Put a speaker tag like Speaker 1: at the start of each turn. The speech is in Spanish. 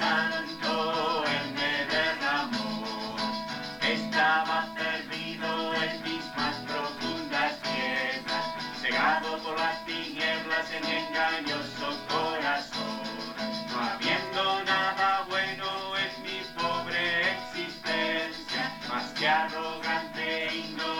Speaker 1: Santo Él me derramó. Estaba perdido en mis más profundas tierras, cegado por las tinieblas en engañoso corazón. No habiendo nada bueno en mi pobre existencia, más que arrogante ignorancia y